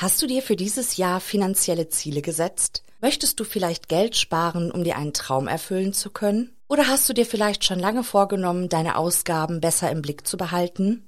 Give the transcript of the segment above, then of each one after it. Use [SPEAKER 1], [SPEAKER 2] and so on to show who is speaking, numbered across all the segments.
[SPEAKER 1] Hast du dir für dieses Jahr finanzielle Ziele gesetzt? Möchtest du vielleicht Geld sparen, um dir einen Traum erfüllen zu können? Oder hast du dir vielleicht schon lange vorgenommen, deine Ausgaben besser im Blick zu behalten?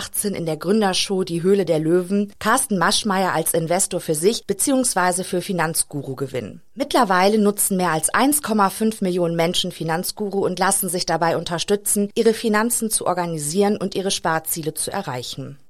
[SPEAKER 1] 2018 in der Gründershow Die Höhle der Löwen Carsten Maschmeyer als Investor für sich bzw. für Finanzguru gewinnen. Mittlerweile nutzen mehr als 1,5 Millionen Menschen Finanzguru und lassen sich dabei unterstützen, ihre Finanzen zu organisieren und ihre Sparziele zu erreichen.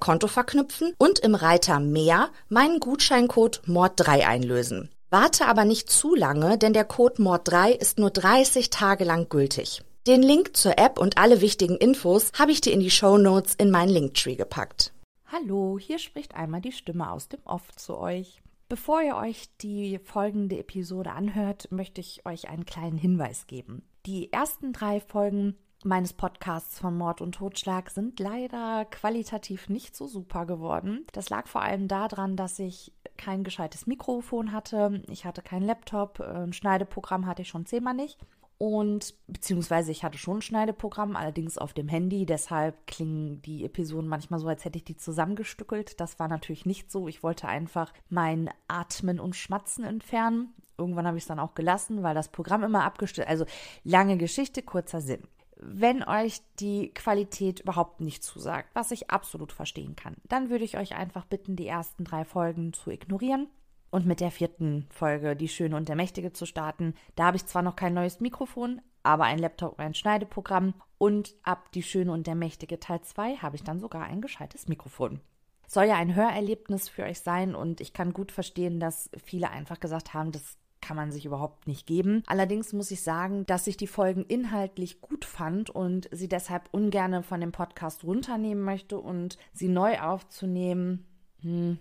[SPEAKER 1] Konto verknüpfen und im Reiter Mehr meinen Gutscheincode MORD3 einlösen. Warte aber nicht zu lange, denn der Code MORD3 ist nur 30 Tage lang gültig. Den Link zur App und alle wichtigen Infos habe ich dir in die Show Notes in meinen Linktree gepackt.
[SPEAKER 2] Hallo, hier spricht einmal die Stimme aus dem Off zu euch. Bevor ihr euch die folgende Episode anhört, möchte ich euch einen kleinen Hinweis geben. Die ersten drei Folgen meines Podcasts von Mord und Totschlag sind leider qualitativ nicht so super geworden. Das lag vor allem daran, dass ich kein gescheites Mikrofon hatte. Ich hatte keinen Laptop, ein Schneideprogramm hatte ich schon zehnmal nicht. Und beziehungsweise ich hatte schon ein Schneideprogramm, allerdings auf dem Handy. Deshalb klingen die Episoden manchmal so, als hätte ich die zusammengestückelt. Das war natürlich nicht so. Ich wollte einfach mein Atmen und Schmatzen entfernen. Irgendwann habe ich es dann auch gelassen, weil das Programm immer abgestellt. Also lange Geschichte, kurzer Sinn. Wenn euch die Qualität überhaupt nicht zusagt, was ich absolut verstehen kann, dann würde ich euch einfach bitten, die ersten drei Folgen zu ignorieren und mit der vierten Folge Die Schöne und der Mächtige zu starten. Da habe ich zwar noch kein neues Mikrofon, aber ein Laptop und ein Schneideprogramm und ab Die Schöne und der Mächtige Teil 2 habe ich dann sogar ein gescheites Mikrofon. Soll ja ein Hörerlebnis für euch sein und ich kann gut verstehen, dass viele einfach gesagt haben, das kann man sich überhaupt nicht geben. Allerdings muss ich sagen, dass ich die Folgen inhaltlich gut fand und sie deshalb ungern von dem Podcast runternehmen möchte und sie neu aufzunehmen. Hm,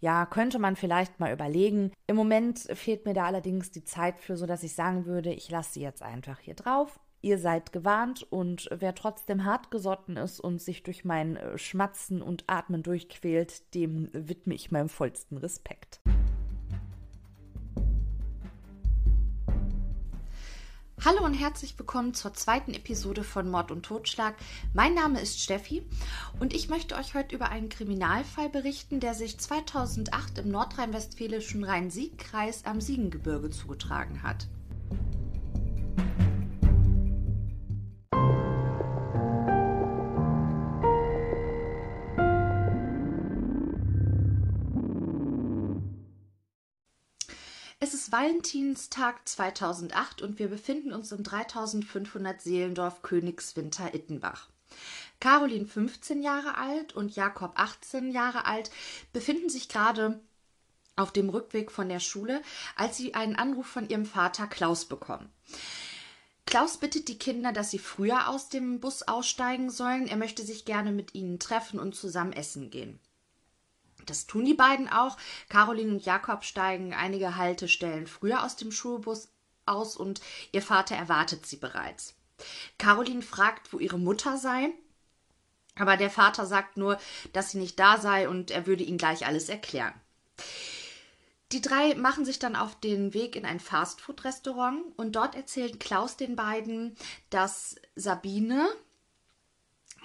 [SPEAKER 2] ja, könnte man vielleicht mal überlegen. Im Moment fehlt mir da allerdings die Zeit für, so dass ich sagen würde, ich lasse sie jetzt einfach hier drauf. Ihr seid gewarnt und wer trotzdem hartgesotten ist und sich durch mein äh, Schmatzen und Atmen durchquält, dem widme ich meinem vollsten Respekt.
[SPEAKER 1] Hallo und herzlich willkommen zur zweiten Episode von Mord und Totschlag. Mein Name ist Steffi und ich möchte euch heute über einen Kriminalfall berichten, der sich 2008 im nordrhein-westfälischen Rhein-Sieg-Kreis am Siegengebirge zugetragen hat. Ist Valentinstag 2008 und wir befinden uns im 3500 Seelendorf Königswinter Ittenbach. Caroline, 15 Jahre alt, und Jakob, 18 Jahre alt, befinden sich gerade auf dem Rückweg von der Schule, als sie einen Anruf von ihrem Vater Klaus bekommen. Klaus bittet die Kinder, dass sie früher aus dem Bus aussteigen sollen. Er möchte sich gerne mit ihnen treffen und zusammen essen gehen. Das tun die beiden auch. Caroline und Jakob steigen einige Haltestellen früher aus dem Schulbus aus und ihr Vater erwartet sie bereits. Caroline fragt, wo ihre Mutter sei, aber der Vater sagt nur, dass sie nicht da sei und er würde ihnen gleich alles erklären. Die drei machen sich dann auf den Weg in ein Fastfood-Restaurant und dort erzählt Klaus den beiden, dass Sabine,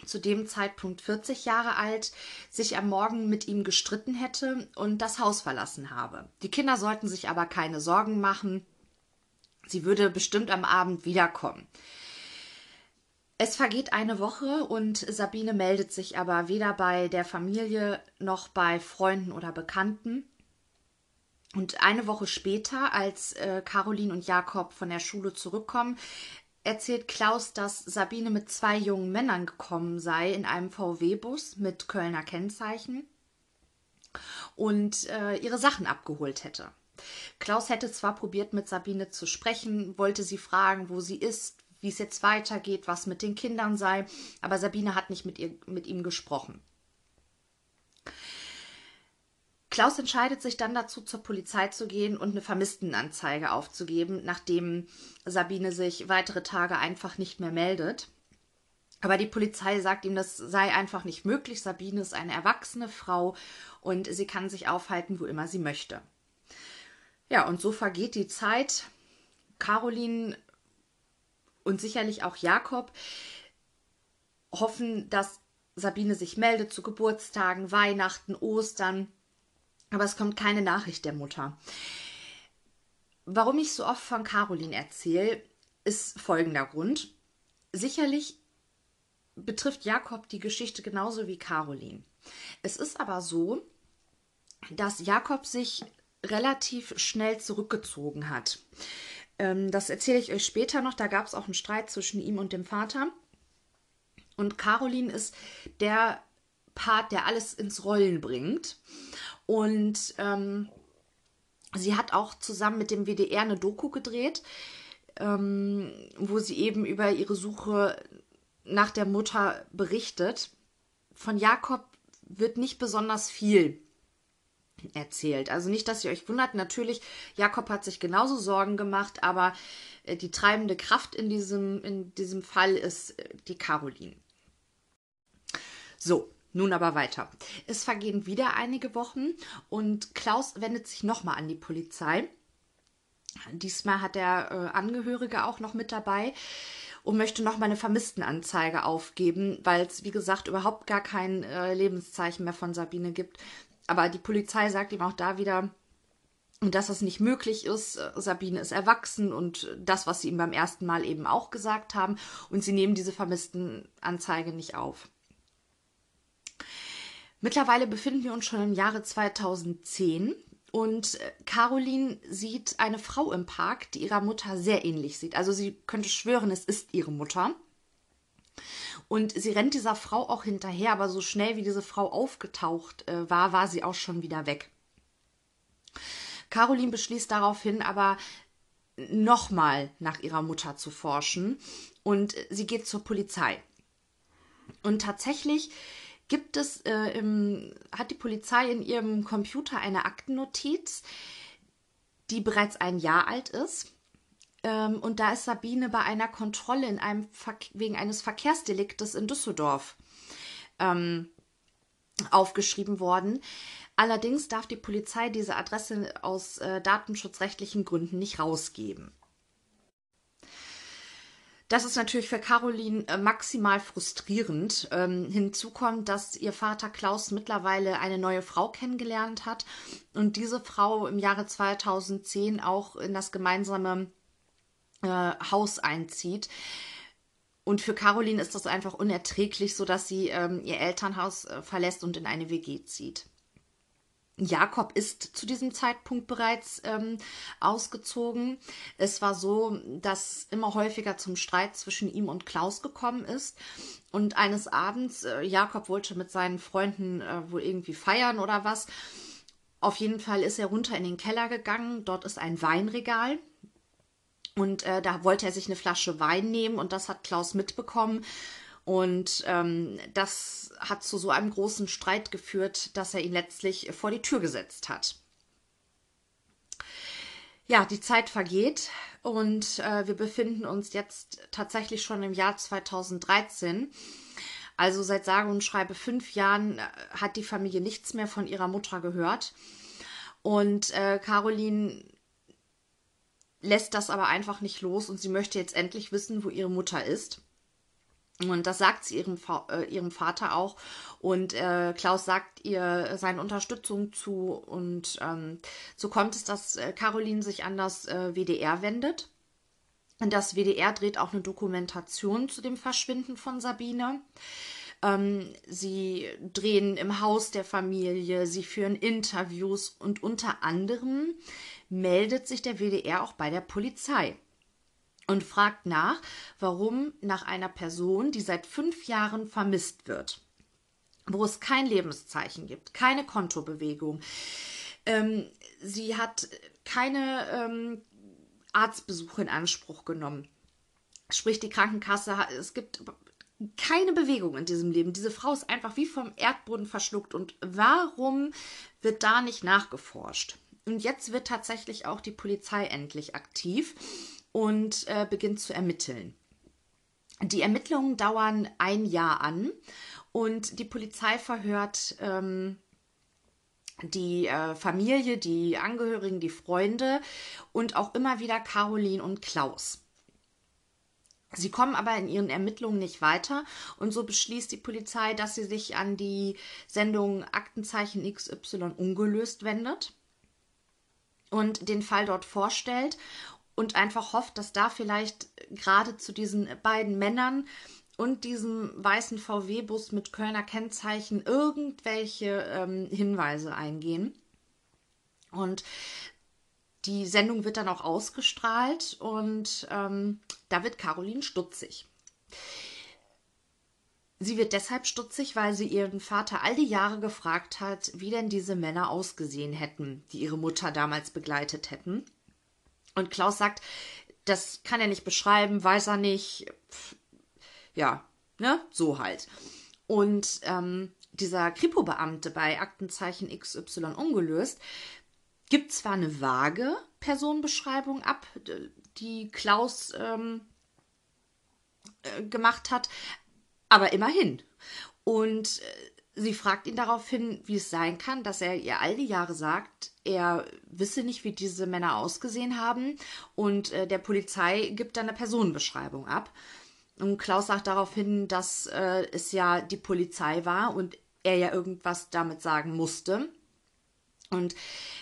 [SPEAKER 1] zu dem Zeitpunkt 40 Jahre alt, sich am Morgen mit ihm gestritten hätte und das Haus verlassen habe. Die Kinder sollten sich aber keine Sorgen machen. Sie würde bestimmt am Abend wiederkommen. Es vergeht eine Woche und Sabine meldet sich aber weder bei der Familie noch bei Freunden oder Bekannten. Und eine Woche später, als äh, Caroline und Jakob von der Schule zurückkommen, erzählt Klaus, dass Sabine mit zwei jungen Männern gekommen sei in einem VW-Bus mit Kölner Kennzeichen und äh, ihre Sachen abgeholt hätte. Klaus hätte zwar probiert, mit Sabine zu sprechen, wollte sie fragen, wo sie ist, wie es jetzt weitergeht, was mit den Kindern sei, aber Sabine hat nicht mit, ihr, mit ihm gesprochen. Klaus entscheidet sich dann dazu, zur Polizei zu gehen und eine Vermisstenanzeige aufzugeben, nachdem Sabine sich weitere Tage einfach nicht mehr meldet. Aber die Polizei sagt ihm, das sei einfach nicht möglich. Sabine ist eine erwachsene Frau und sie kann sich aufhalten, wo immer sie möchte. Ja, und so vergeht die Zeit. Caroline und sicherlich auch Jakob hoffen, dass Sabine sich meldet zu Geburtstagen, Weihnachten, Ostern aber es kommt keine Nachricht der Mutter. Warum ich so oft von Caroline erzähle, ist folgender Grund. Sicherlich betrifft Jakob die Geschichte genauso wie Caroline. Es ist aber so, dass Jakob sich relativ schnell zurückgezogen hat. Ähm, das erzähle ich euch später noch. Da gab es auch einen Streit zwischen ihm und dem Vater. Und Caroline ist der Part, der alles ins Rollen bringt. Und ähm, sie hat auch zusammen mit dem WDR eine Doku gedreht, ähm, wo sie eben über ihre Suche nach der Mutter berichtet. Von Jakob wird nicht besonders viel erzählt. Also nicht, dass ihr euch wundert. Natürlich, Jakob hat sich genauso Sorgen gemacht, aber äh, die treibende Kraft in diesem, in diesem Fall ist äh, die Caroline. So, nun aber weiter. Es vergehen wieder einige Wochen und Klaus wendet sich nochmal an die Polizei. Diesmal hat der äh, Angehörige auch noch mit dabei und möchte nochmal eine Vermisstenanzeige aufgeben, weil es, wie gesagt, überhaupt gar kein äh, Lebenszeichen mehr von Sabine gibt. Aber die Polizei sagt ihm auch da wieder, dass das nicht möglich ist. Sabine ist erwachsen und das, was sie ihm beim ersten Mal eben auch gesagt haben. Und sie nehmen diese Vermisstenanzeige nicht auf. Mittlerweile befinden wir uns schon im Jahre 2010 und äh, Caroline sieht eine Frau im Park, die ihrer Mutter sehr ähnlich sieht. Also sie könnte schwören, es ist ihre Mutter. Und sie rennt dieser Frau auch hinterher, aber so schnell wie diese Frau aufgetaucht äh, war, war sie auch schon wieder weg. Caroline beschließt daraufhin aber nochmal nach ihrer Mutter zu forschen und sie geht zur Polizei. Und tatsächlich gibt es, äh, im, hat die Polizei in ihrem Computer eine Aktennotiz, die bereits ein Jahr alt ist. Ähm, und da ist Sabine bei einer Kontrolle in einem wegen eines Verkehrsdeliktes in Düsseldorf ähm, aufgeschrieben worden. Allerdings darf die Polizei diese Adresse aus äh, datenschutzrechtlichen Gründen nicht rausgeben. Das ist natürlich für Caroline äh, maximal frustrierend. Ähm, hinzu kommt, dass ihr Vater Klaus mittlerweile eine neue Frau kennengelernt hat und diese Frau im Jahre 2010 auch in das gemeinsame äh, Haus einzieht. Und für Caroline ist das einfach unerträglich, sodass sie ähm, ihr Elternhaus äh, verlässt und in eine WG zieht. Jakob ist zu diesem Zeitpunkt bereits ähm, ausgezogen. Es war so, dass immer häufiger zum Streit zwischen ihm und Klaus gekommen ist. Und eines Abends, äh, Jakob wollte mit seinen Freunden äh, wohl irgendwie feiern oder was. Auf jeden Fall ist er runter in den Keller gegangen. Dort ist ein Weinregal. Und äh, da wollte er sich eine Flasche Wein nehmen und das hat Klaus mitbekommen. Und ähm, das hat zu so einem großen Streit geführt, dass er ihn letztlich vor die Tür gesetzt hat. Ja, die Zeit vergeht und äh, wir befinden uns jetzt tatsächlich schon im Jahr 2013. Also seit sage und schreibe fünf Jahren äh, hat die Familie nichts mehr von ihrer Mutter gehört. Und äh, Caroline lässt das aber einfach nicht los und sie möchte jetzt endlich wissen, wo ihre Mutter ist. Und das sagt sie ihrem, äh, ihrem Vater auch. Und äh, Klaus sagt ihr seine Unterstützung zu. Und ähm, so kommt es, dass äh, Caroline sich an das äh, WDR wendet. Und das WDR dreht auch eine Dokumentation zu dem Verschwinden von Sabine. Ähm, sie drehen im Haus der Familie, sie führen Interviews und unter anderem meldet sich der WDR auch bei der Polizei und fragt nach, warum nach einer Person, die seit fünf Jahren vermisst wird, wo es kein Lebenszeichen gibt, keine Kontobewegung. Ähm, sie hat keine ähm, Arztbesuche in Anspruch genommen. Sprich, die Krankenkasse, es gibt keine Bewegung in diesem Leben. Diese Frau ist einfach wie vom Erdboden verschluckt. Und warum wird da nicht nachgeforscht? Und jetzt wird tatsächlich auch die Polizei endlich aktiv und äh, beginnt zu ermitteln. Die Ermittlungen dauern ein Jahr an und die Polizei verhört ähm, die äh, Familie, die Angehörigen, die Freunde und auch immer wieder Caroline und Klaus. Sie kommen aber in ihren Ermittlungen nicht weiter und so beschließt die Polizei, dass sie sich an die Sendung Aktenzeichen XY ungelöst wendet und den Fall dort vorstellt und einfach hofft, dass da vielleicht gerade zu diesen beiden Männern und diesem weißen VW-Bus mit Kölner Kennzeichen irgendwelche ähm, Hinweise eingehen. Und die Sendung wird dann auch ausgestrahlt und ähm, da wird Caroline stutzig. Sie wird deshalb stutzig, weil sie ihren Vater all die Jahre gefragt hat, wie denn diese Männer ausgesehen hätten, die ihre Mutter damals begleitet hätten. Und Klaus sagt, das kann er nicht beschreiben, weiß er nicht. Pff, ja, ne, so halt. Und ähm, dieser Kripo-Beamte bei Aktenzeichen XY ungelöst gibt zwar eine vage Personenbeschreibung ab, die Klaus ähm, äh, gemacht hat, aber immerhin. Und äh, Sie fragt ihn daraufhin, wie es sein kann, dass er ihr all die Jahre sagt, er wisse nicht, wie diese Männer ausgesehen haben und äh, der Polizei gibt dann eine Personenbeschreibung ab. Und Klaus sagt daraufhin, dass äh, es ja die Polizei war und er ja irgendwas damit sagen musste. Und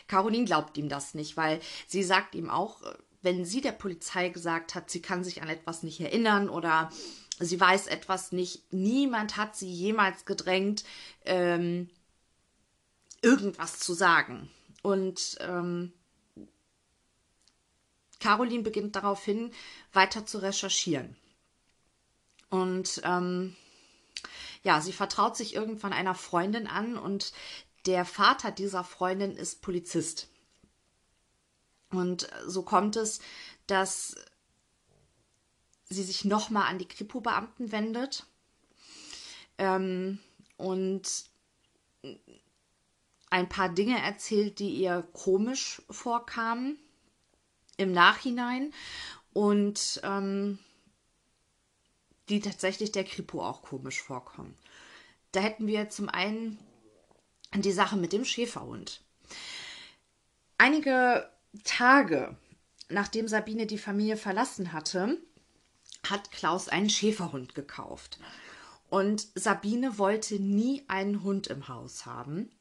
[SPEAKER 1] Caroline glaubt ihm das nicht, weil sie sagt ihm auch, wenn sie der Polizei gesagt hat, sie kann sich an etwas nicht erinnern oder sie weiß etwas nicht. Niemand hat sie jemals gedrängt, ähm, irgendwas zu sagen. Und ähm, Caroline beginnt daraufhin weiter zu recherchieren. Und ähm, ja, sie vertraut sich irgendwann einer Freundin an und der Vater dieser Freundin ist Polizist. Und so kommt es, dass sie sich nochmal an die Kripo-Beamten wendet ähm, und ein paar Dinge erzählt, die ihr komisch vorkamen im Nachhinein und ähm, die tatsächlich der Kripo auch komisch vorkommen. Da hätten wir zum einen die Sache mit dem Schäferhund. Einige Tage nachdem Sabine die Familie verlassen hatte, hat Klaus einen Schäferhund gekauft. Und Sabine wollte nie einen Hund im Haus haben.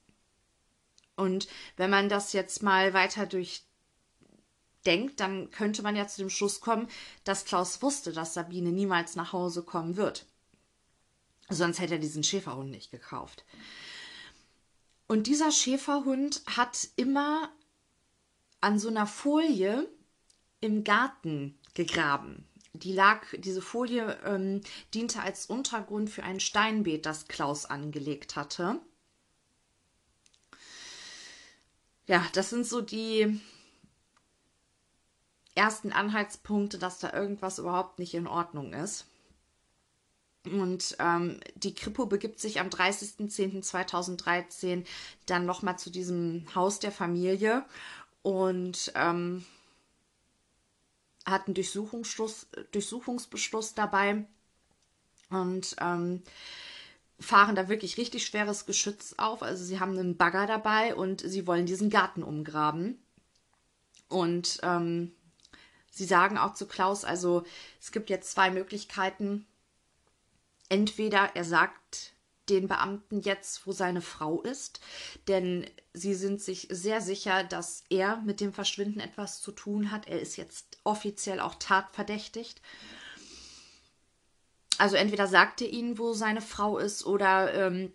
[SPEAKER 1] Und wenn man das jetzt mal weiter durchdenkt, dann könnte man ja zu dem Schluss kommen, dass Klaus wusste, dass Sabine niemals nach Hause kommen wird. Sonst hätte er diesen Schäferhund nicht gekauft. Und dieser Schäferhund hat immer an so einer Folie im Garten gegraben. Die lag, diese Folie ähm, diente als Untergrund für ein Steinbeet, das Klaus angelegt hatte. Ja, das sind so die ersten Anhaltspunkte, dass da irgendwas überhaupt nicht in Ordnung ist. Und ähm, die Kripo begibt sich am 30.10.2013 dann nochmal zu diesem Haus der Familie und ähm, hat einen Durchsuchungsbeschluss dabei und ähm, fahren da wirklich richtig schweres Geschütz auf. Also sie haben einen Bagger dabei und sie wollen diesen Garten umgraben. Und ähm, sie sagen auch zu Klaus, also es gibt jetzt zwei Möglichkeiten. Entweder er sagt den Beamten jetzt, wo seine Frau ist, denn sie sind sich sehr sicher, dass er mit dem Verschwinden etwas zu tun hat. Er ist jetzt offiziell auch tatverdächtigt. Also entweder sagt er ihnen, wo seine Frau ist, oder ähm,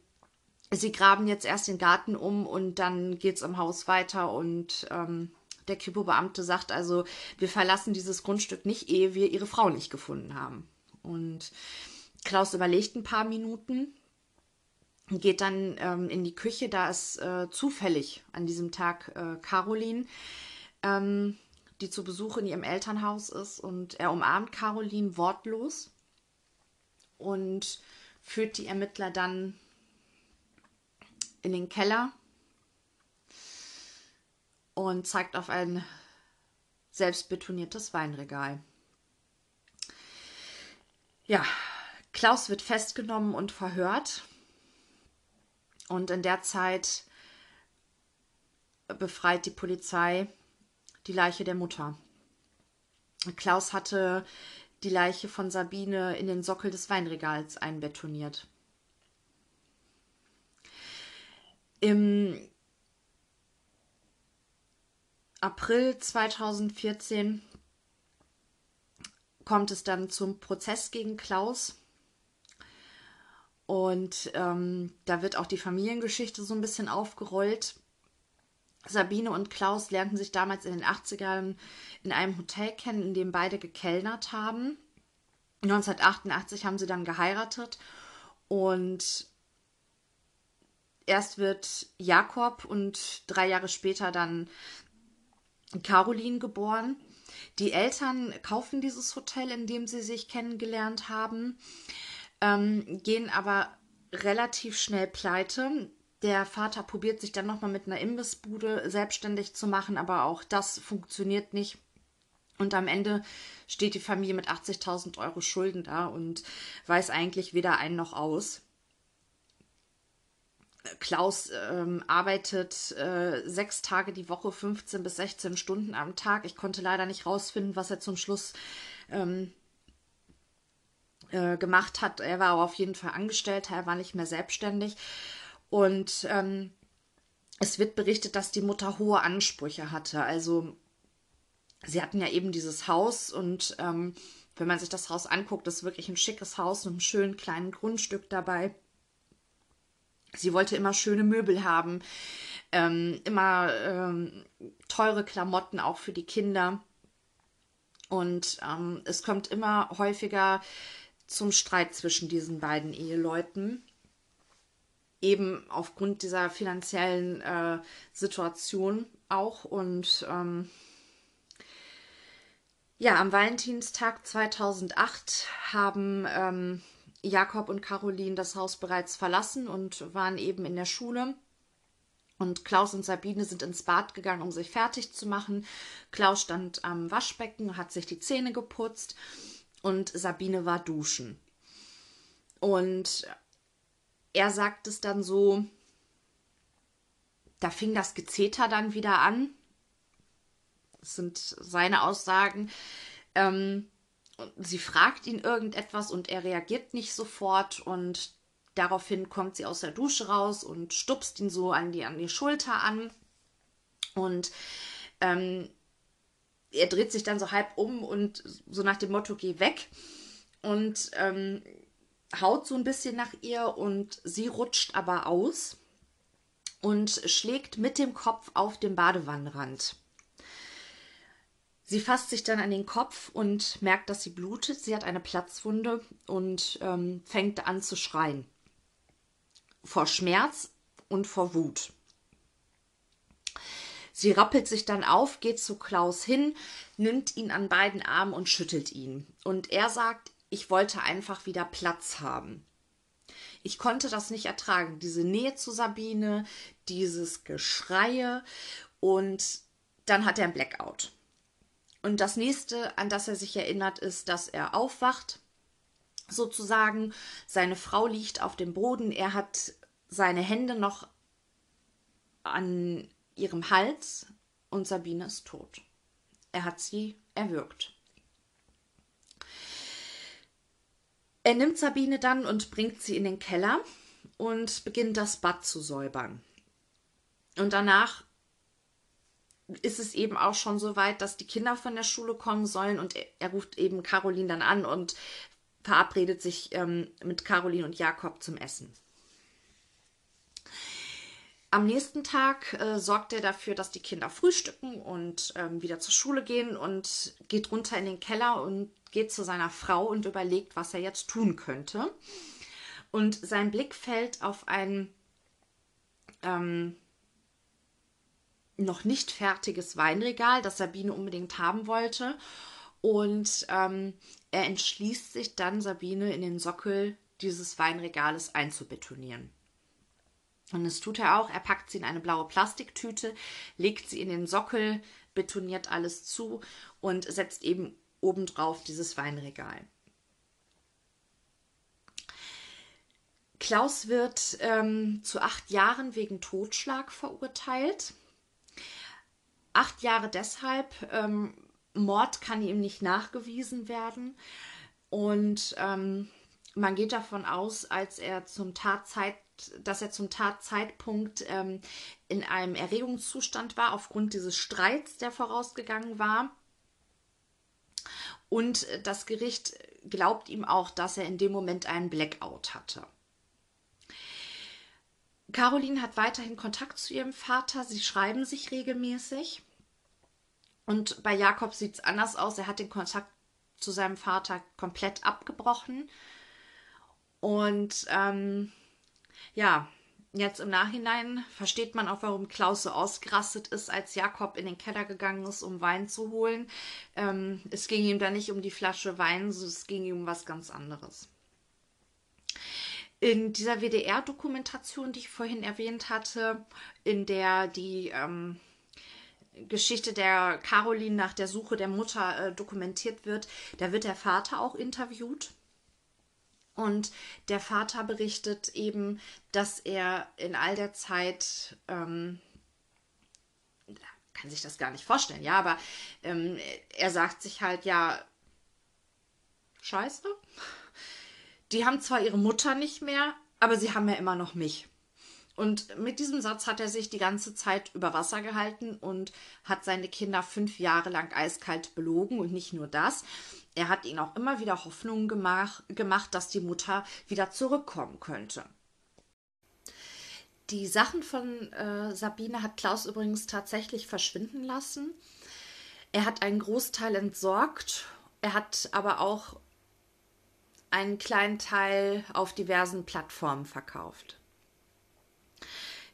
[SPEAKER 1] sie graben jetzt erst den Garten um und dann geht es im Haus weiter und ähm, der Kripo-Beamte sagt also, wir verlassen dieses Grundstück nicht, ehe wir ihre Frau nicht gefunden haben. Und Klaus überlegt ein paar Minuten, geht dann ähm, in die Küche, da ist äh, zufällig an diesem Tag äh, Caroline, ähm, die zu Besuch in ihrem Elternhaus ist und er umarmt Caroline wortlos und führt die Ermittler dann in den Keller und zeigt auf ein selbstbetoniertes Weinregal. Ja, Klaus wird festgenommen und verhört. Und in der Zeit befreit die Polizei die Leiche der Mutter. Klaus hatte die Leiche von Sabine in den Sockel des Weinregals einbetoniert. Im April 2014 kommt es dann zum Prozess gegen Klaus. Und ähm, da wird auch die Familiengeschichte so ein bisschen aufgerollt. Sabine und Klaus lernten sich damals in den 80ern in einem Hotel kennen, in dem beide gekellnert haben. 1988 haben sie dann geheiratet und erst wird Jakob und drei Jahre später dann Caroline geboren. Die Eltern kaufen dieses Hotel, in dem sie sich kennengelernt haben, ähm, gehen aber relativ schnell pleite. Der Vater probiert sich dann nochmal mit einer Imbissbude selbstständig zu machen, aber auch das funktioniert nicht. Und am Ende steht die Familie mit 80.000 Euro Schulden da und weiß eigentlich weder ein noch aus. Klaus ähm, arbeitet äh, sechs Tage die Woche, 15 bis 16 Stunden am Tag. Ich konnte leider nicht rausfinden, was er zum Schluss ähm, äh, gemacht hat. Er war auf jeden Fall Angestellter, er war nicht mehr selbstständig. Und ähm, es wird berichtet, dass die Mutter hohe Ansprüche hatte. Also sie hatten ja eben dieses Haus und ähm, wenn man sich das Haus anguckt, ist wirklich ein schickes Haus mit einem schönen kleinen Grundstück dabei. Sie wollte immer schöne Möbel haben, ähm, immer ähm, teure Klamotten auch für die Kinder. Und ähm, es kommt immer häufiger zum Streit zwischen diesen beiden Eheleuten. Eben aufgrund dieser finanziellen äh, Situation auch. Und ähm, ja, am Valentinstag 2008 haben ähm, Jakob und Caroline das Haus bereits verlassen und waren eben in der Schule. Und Klaus und Sabine sind ins Bad gegangen, um sich fertig zu machen. Klaus stand am Waschbecken, hat sich die Zähne geputzt und Sabine war duschen. Und er sagt es dann so, da fing das Gezeter dann wieder an. Das sind seine Aussagen. Ähm, sie fragt ihn irgendetwas und er reagiert nicht sofort und daraufhin kommt sie aus der Dusche raus und stupst ihn so an die, an die Schulter an und ähm, er dreht sich dann so halb um und so nach dem Motto, geh weg und ähm, haut so ein bisschen nach ihr und sie rutscht aber aus und schlägt mit dem Kopf auf den Badewannenrand. Sie fasst sich dann an den Kopf und merkt, dass sie blutet. Sie hat eine Platzwunde und ähm, fängt an zu schreien. Vor Schmerz und vor Wut. Sie rappelt sich dann auf, geht zu Klaus hin, nimmt ihn an beiden Armen und schüttelt ihn. Und er sagt, ich wollte einfach wieder Platz haben. Ich konnte das nicht ertragen, diese Nähe zu Sabine, dieses Geschreie und dann hat er ein Blackout. Und das nächste, an das er sich erinnert, ist, dass er aufwacht, sozusagen. Seine Frau liegt auf dem Boden. Er hat seine Hände noch an ihrem Hals und Sabine ist tot. Er hat sie erwürgt. Er nimmt Sabine dann und bringt sie in den Keller und beginnt das Bad zu säubern. Und danach ist es eben auch schon so weit, dass die Kinder von der Schule kommen sollen und er, er ruft eben Caroline dann an und verabredet sich ähm, mit Caroline und Jakob zum Essen. Am nächsten Tag äh, sorgt er dafür, dass die Kinder frühstücken und ähm, wieder zur Schule gehen und geht runter in den Keller und geht zu seiner Frau und überlegt, was er jetzt tun könnte. Und sein Blick fällt auf ein ähm, noch nicht fertiges Weinregal, das Sabine unbedingt haben wollte. Und ähm, er entschließt sich dann, Sabine in den Sockel dieses Weinregales einzubetonieren. Und das tut er auch. Er packt sie in eine blaue Plastiktüte, legt sie in den Sockel, betoniert alles zu und setzt eben obendrauf dieses Weinregal. Klaus wird ähm, zu acht Jahren wegen Totschlag verurteilt. Acht Jahre deshalb, ähm, Mord kann ihm nicht nachgewiesen werden. Und ähm, man geht davon aus, als er zum Tatzeit, dass er zum Tatzeitpunkt ähm, in einem Erregungszustand war, aufgrund dieses Streits, der vorausgegangen war. Und das Gericht glaubt ihm auch, dass er in dem Moment einen Blackout hatte. Caroline hat weiterhin Kontakt zu ihrem Vater. Sie schreiben sich regelmäßig. Und bei Jakob sieht es anders aus. Er hat den Kontakt zu seinem Vater komplett abgebrochen. Und ähm, ja, jetzt im Nachhinein versteht man auch, warum Klaus so ausgerastet ist, als Jakob in den Keller gegangen ist, um Wein zu holen. Ähm, es ging ihm da nicht um die Flasche Wein, es ging ihm um was ganz anderes. In dieser WDR-Dokumentation, die ich vorhin erwähnt hatte, in der die ähm, Geschichte der Caroline nach der Suche der Mutter äh, dokumentiert wird, da wird der Vater auch interviewt. Und der Vater berichtet eben, dass er in all der Zeit, ähm, kann sich das gar nicht vorstellen, ja, aber ähm, er sagt sich halt, ja, scheiße, die haben zwar ihre Mutter nicht mehr, aber sie haben ja immer noch mich. Und mit diesem Satz hat er sich die ganze Zeit über Wasser gehalten und hat seine Kinder fünf Jahre lang eiskalt belogen. Und nicht nur das, er hat ihnen auch immer wieder Hoffnungen gemach, gemacht, dass die Mutter wieder zurückkommen könnte. Die Sachen von äh, Sabine hat Klaus übrigens tatsächlich verschwinden lassen. Er hat einen Großteil entsorgt. Er hat aber auch einen kleinen Teil auf diversen Plattformen verkauft.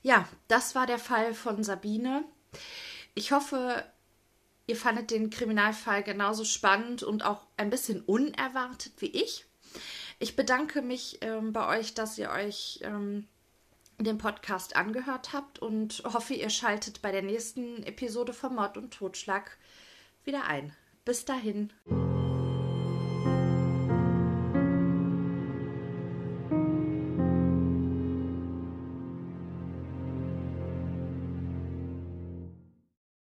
[SPEAKER 1] Ja, das war der Fall von Sabine. Ich hoffe, ihr fandet den Kriminalfall genauso spannend und auch ein bisschen unerwartet wie ich. Ich bedanke mich ähm, bei euch, dass ihr euch ähm, den Podcast angehört habt und hoffe, ihr schaltet bei der nächsten Episode von Mord und Totschlag wieder ein. Bis dahin.